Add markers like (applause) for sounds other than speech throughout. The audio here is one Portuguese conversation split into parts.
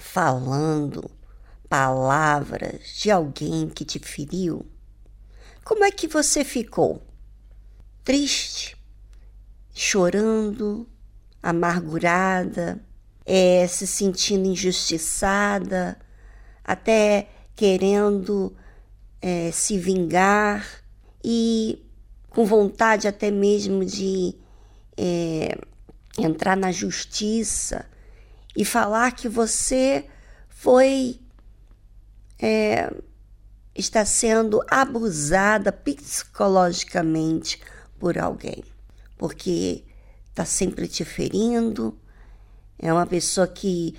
falando palavras de alguém que te feriu? Como é que você ficou? Triste? Chorando? Amargurada? É, se sentindo injustiçada? Até querendo é, se vingar e com vontade até mesmo de é, entrar na justiça e falar que você foi é, está sendo abusada psicologicamente por alguém, porque está sempre te ferindo, é uma pessoa que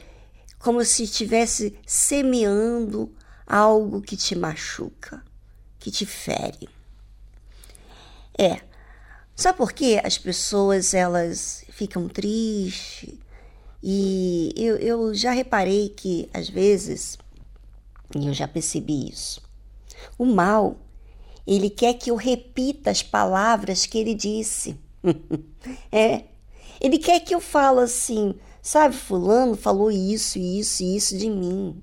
como se estivesse semeando algo que te machuca, que te fere. É. Sabe por que as pessoas elas ficam tristes? E eu, eu já reparei que às vezes, e eu já percebi isso, o mal, ele quer que eu repita as palavras que ele disse. (laughs) é. Ele quer que eu fale assim, sabe, fulano falou isso, isso e isso de mim.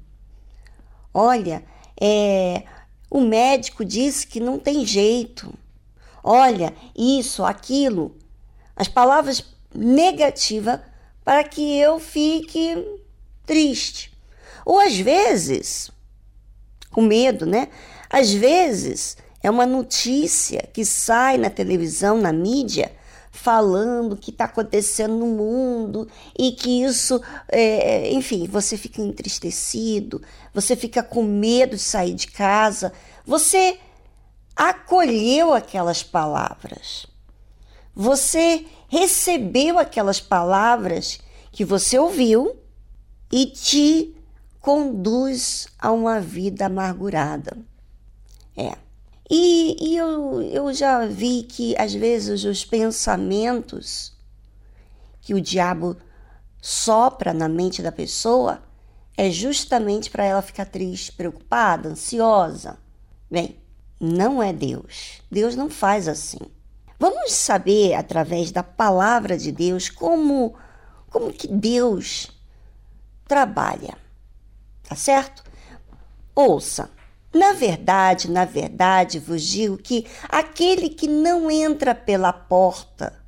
Olha, é, o médico disse que não tem jeito olha, isso, aquilo. As palavras negativas para que eu fique triste. Ou às vezes, com medo, né? Às vezes é uma notícia que sai na televisão, na mídia, falando o que está acontecendo no mundo e que isso, é, enfim, você fica entristecido, você fica com medo de sair de casa, você acolheu aquelas palavras. Você recebeu aquelas palavras que você ouviu e te conduz a uma vida amargurada. É. E, e eu, eu já vi que às vezes os pensamentos que o diabo sopra na mente da pessoa é justamente para ela ficar triste, preocupada, ansiosa. Bem, não é Deus. Deus não faz assim. Vamos saber através da palavra de Deus como como que Deus trabalha. Tá certo? Ouça. Na verdade, na verdade, vos digo que aquele que não entra pela porta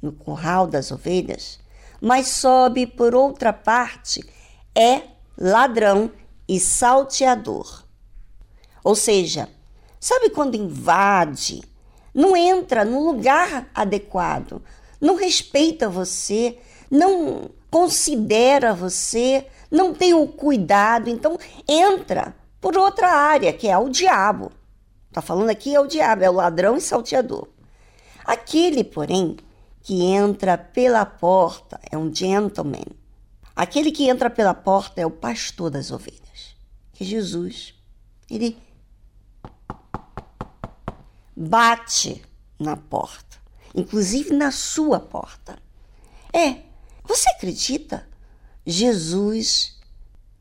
no curral das ovelhas, mas sobe por outra parte, é ladrão e salteador. Ou seja, Sabe quando invade? Não entra no lugar adequado, não respeita você, não considera você, não tem o cuidado, então entra por outra área, que é o diabo. Tá falando aqui é o diabo, é o ladrão e salteador. Aquele, porém, que entra pela porta é um gentleman. Aquele que entra pela porta é o pastor das ovelhas, que é Jesus. Ele bate na porta, inclusive na sua porta. É, você acredita? Jesus,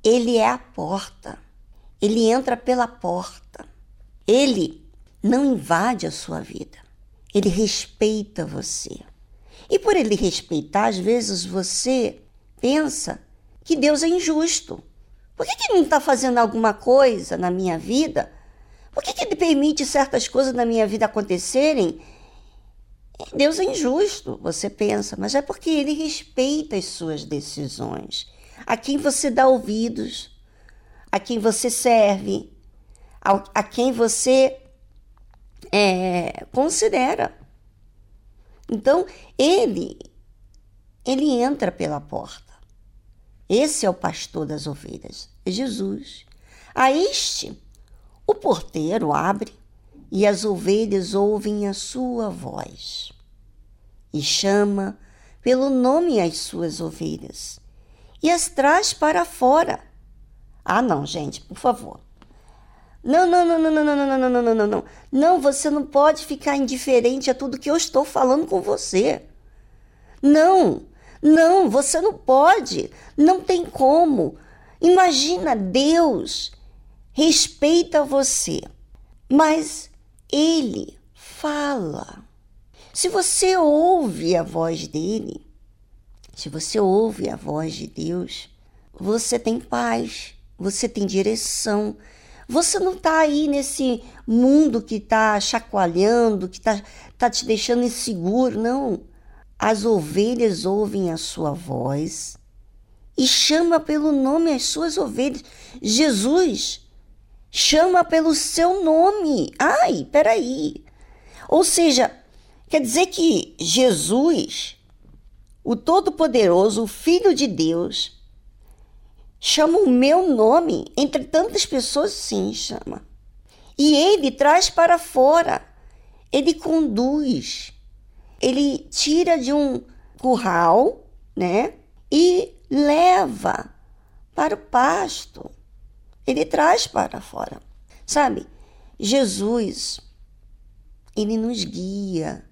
ele é a porta. Ele entra pela porta. Ele não invade a sua vida. Ele respeita você. E por ele respeitar, às vezes você pensa que Deus é injusto. Por que, que ele não está fazendo alguma coisa na minha vida por que, que ele permite certas coisas na minha vida acontecerem? Deus é injusto, você pensa, mas é porque ele respeita as suas decisões. A quem você dá ouvidos, a quem você serve, a, a quem você é, considera. Então, ele, ele entra pela porta. Esse é o pastor das ovelhas, é Jesus. A este, o porteiro abre e as ovelhas ouvem a sua voz e chama pelo nome as suas ovelhas e as traz para fora. Ah, não, gente, por favor. Não, não, não, não, não, não, não, não, não, não, não, não. Não, você não pode ficar indiferente a tudo que eu estou falando com você. Não, não, você não pode. Não tem como. Imagina, Deus respeita você, mas Ele fala. Se você ouve a voz dele, se você ouve a voz de Deus, você tem paz, você tem direção. Você não está aí nesse mundo que está chacoalhando, que está tá te deixando inseguro, não. As ovelhas ouvem a sua voz e chama pelo nome as suas ovelhas. Jesus chama pelo seu nome. Ai, peraí. Ou seja, quer dizer que Jesus o Todo-Poderoso, o Filho de Deus, chama o meu nome, entre tantas pessoas, sim, chama. E ele traz para fora, ele conduz, ele tira de um curral, né? E leva para o pasto. Ele traz para fora. Sabe? Jesus, ele nos guia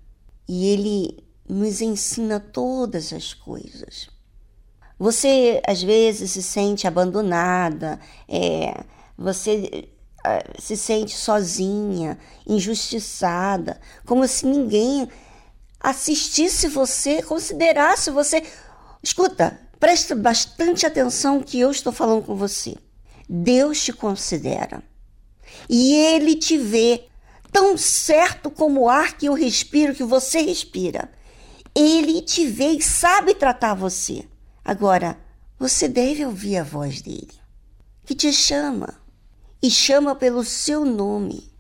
e ele nos ensina todas as coisas. Você às vezes se sente abandonada, é, você é, se sente sozinha, injustiçada, como se ninguém assistisse você, considerasse você. Escuta, preste bastante atenção que eu estou falando com você. Deus te considera e Ele te vê tão certo como o ar que eu respiro, que você respira. Ele te vê e sabe tratar você. Agora, você deve ouvir a voz dele, que te chama e chama pelo seu nome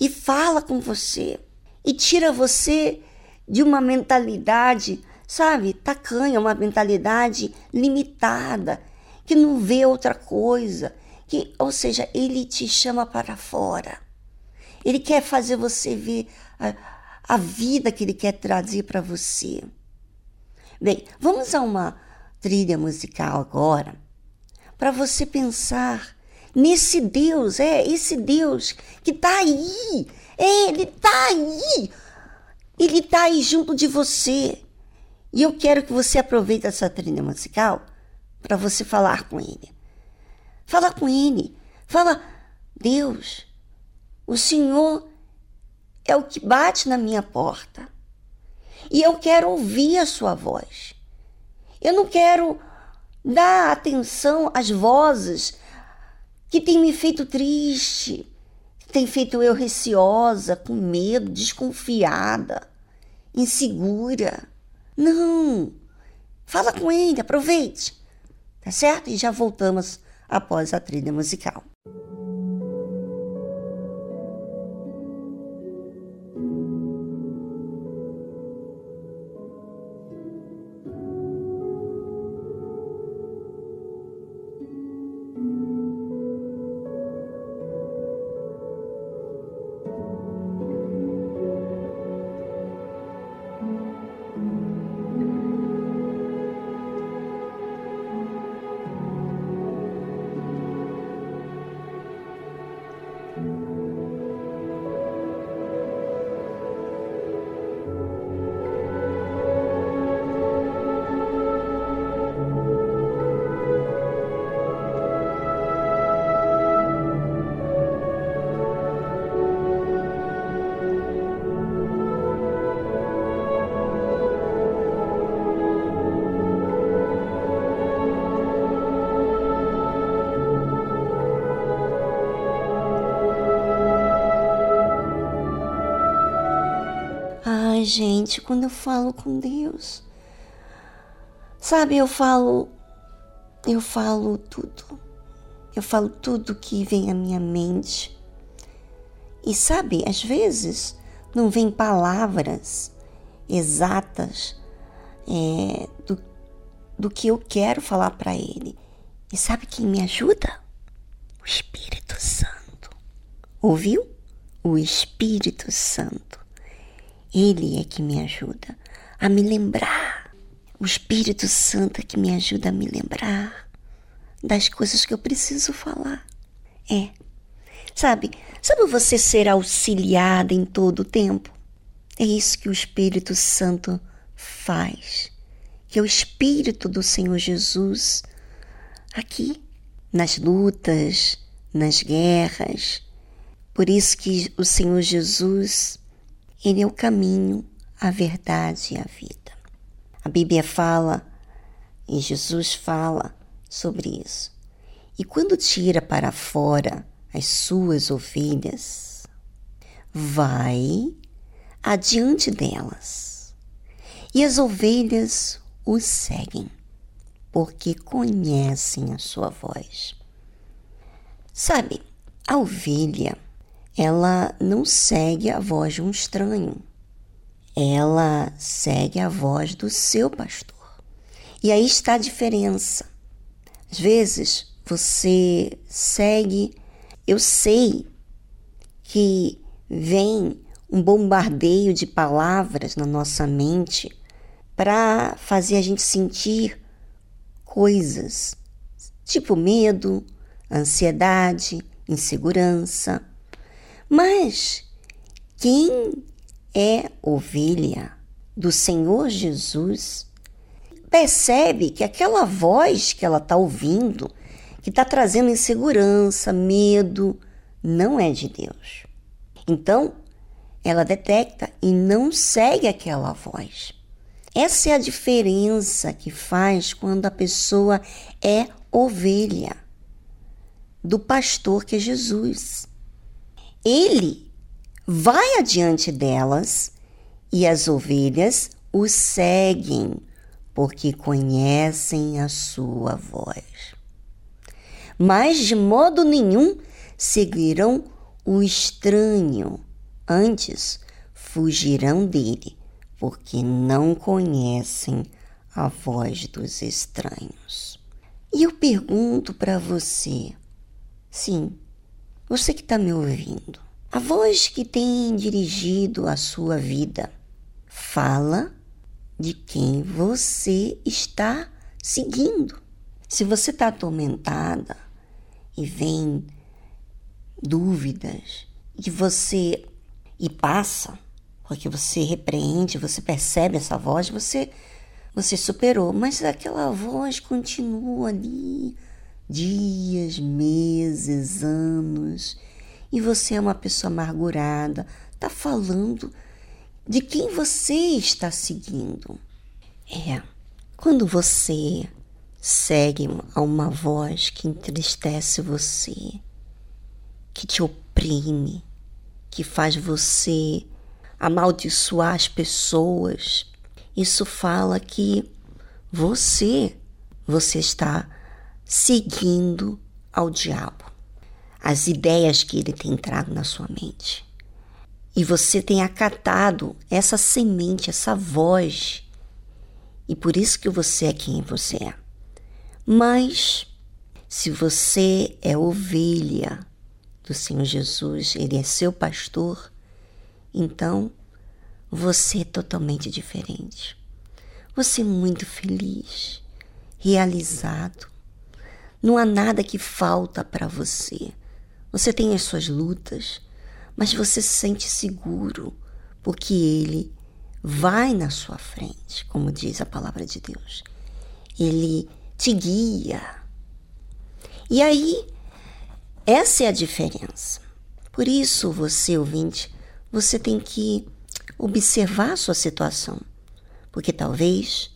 e fala com você e tira você de uma mentalidade, sabe, tacanha, uma mentalidade limitada, que não vê outra coisa, que, ou seja, ele te chama para fora. Ele quer fazer você ver a, a vida que ele quer trazer para você. Bem, vamos a uma trilha musical agora para você pensar nesse Deus, é esse Deus que está aí, é, ele está aí, ele está aí junto de você. E eu quero que você aproveite essa trilha musical para você falar com ele. Fala com ele, fala, Deus, o Senhor é o que bate na minha porta. E eu quero ouvir a sua voz. Eu não quero dar atenção às vozes que têm me feito triste, que têm feito eu receosa, com medo, desconfiada, insegura. Não! Fala com ele, aproveite. Tá certo? E já voltamos após a trilha musical. Gente, quando eu falo com Deus. Sabe, eu falo, eu falo tudo. eu falo tudo que vem à minha mente. E sabe, às vezes não vem palavras exatas é, do, do que eu quero falar para ele. E sabe quem me ajuda? O Espírito Santo. Ouviu? O Espírito Santo. Ele é que me ajuda a me lembrar. O Espírito Santo é que me ajuda a me lembrar das coisas que eu preciso falar. É. Sabe, sabe você ser auxiliada em todo o tempo? É isso que o Espírito Santo faz. Que é o Espírito do Senhor Jesus aqui, nas lutas, nas guerras. Por isso que o Senhor Jesus, ele é o caminho, a verdade e a vida. A Bíblia fala e Jesus fala sobre isso. E quando tira para fora as suas ovelhas, vai adiante delas, e as ovelhas o seguem, porque conhecem a sua voz. Sabe, a ovelha, ela não segue a voz de um estranho, ela segue a voz do seu pastor. E aí está a diferença. Às vezes você segue, eu sei que vem um bombardeio de palavras na nossa mente para fazer a gente sentir coisas, tipo medo, ansiedade, insegurança. Mas quem é ovelha do Senhor Jesus percebe que aquela voz que ela está ouvindo, que está trazendo insegurança, medo, não é de Deus. Então, ela detecta e não segue aquela voz. Essa é a diferença que faz quando a pessoa é ovelha do pastor que é Jesus. Ele vai adiante delas e as ovelhas o seguem porque conhecem a sua voz. Mas de modo nenhum seguirão o estranho, antes fugirão dele, porque não conhecem a voz dos estranhos. E eu pergunto para você, sim, você que está me ouvindo, a voz que tem dirigido a sua vida fala de quem você está seguindo. Se você está atormentada e vem dúvidas e você e passa, porque você repreende, você percebe essa voz, você você superou, mas aquela voz continua ali dias, meses, anos, e você é uma pessoa amargurada, está falando de quem você está seguindo. É, quando você segue a uma voz que entristece você, que te oprime, que faz você amaldiçoar as pessoas, isso fala que você, você está seguindo ao diabo, as ideias que ele tem entrado na sua mente. E você tem acatado essa semente, essa voz. E por isso que você é quem você é. Mas se você é ovelha do Senhor Jesus, ele é seu pastor, então você é totalmente diferente. Você é muito feliz, realizado. Não há nada que falta para você. Você tem as suas lutas, mas você se sente seguro, porque Ele vai na sua frente, como diz a palavra de Deus. Ele te guia. E aí, essa é a diferença. Por isso, você, ouvinte, você tem que observar a sua situação, porque talvez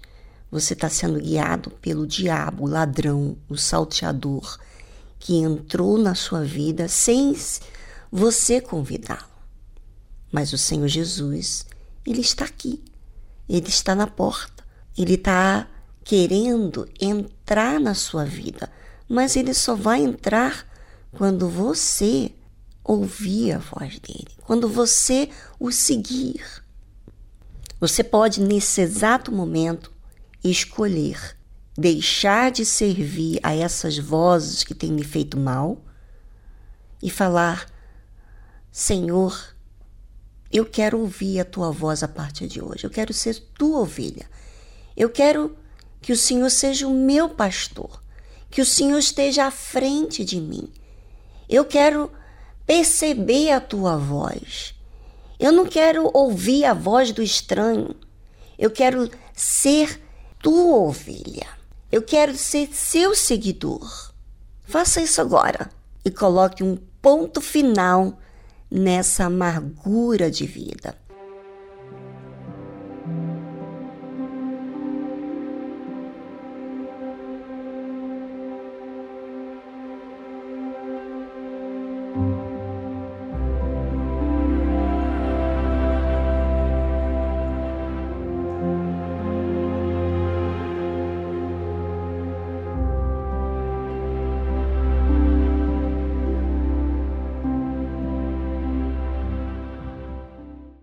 você está sendo guiado pelo diabo, o ladrão, o salteador, que entrou na sua vida sem você convidá-lo. Mas o Senhor Jesus, ele está aqui, ele está na porta, ele está querendo entrar na sua vida, mas ele só vai entrar quando você ouvir a voz dele, quando você o seguir. Você pode, nesse exato momento, escolher deixar de servir a essas vozes que têm me feito mal e falar: Senhor, eu quero ouvir a tua voz a partir de hoje, eu quero ser tua ovelha, eu quero que o Senhor seja o meu pastor, que o Senhor esteja à frente de mim. Eu quero perceber a tua voz. Eu não quero ouvir a voz do estranho. Eu quero ser tua ovelha. Eu quero ser seu seguidor. Faça isso agora e coloque um ponto final nessa amargura de vida.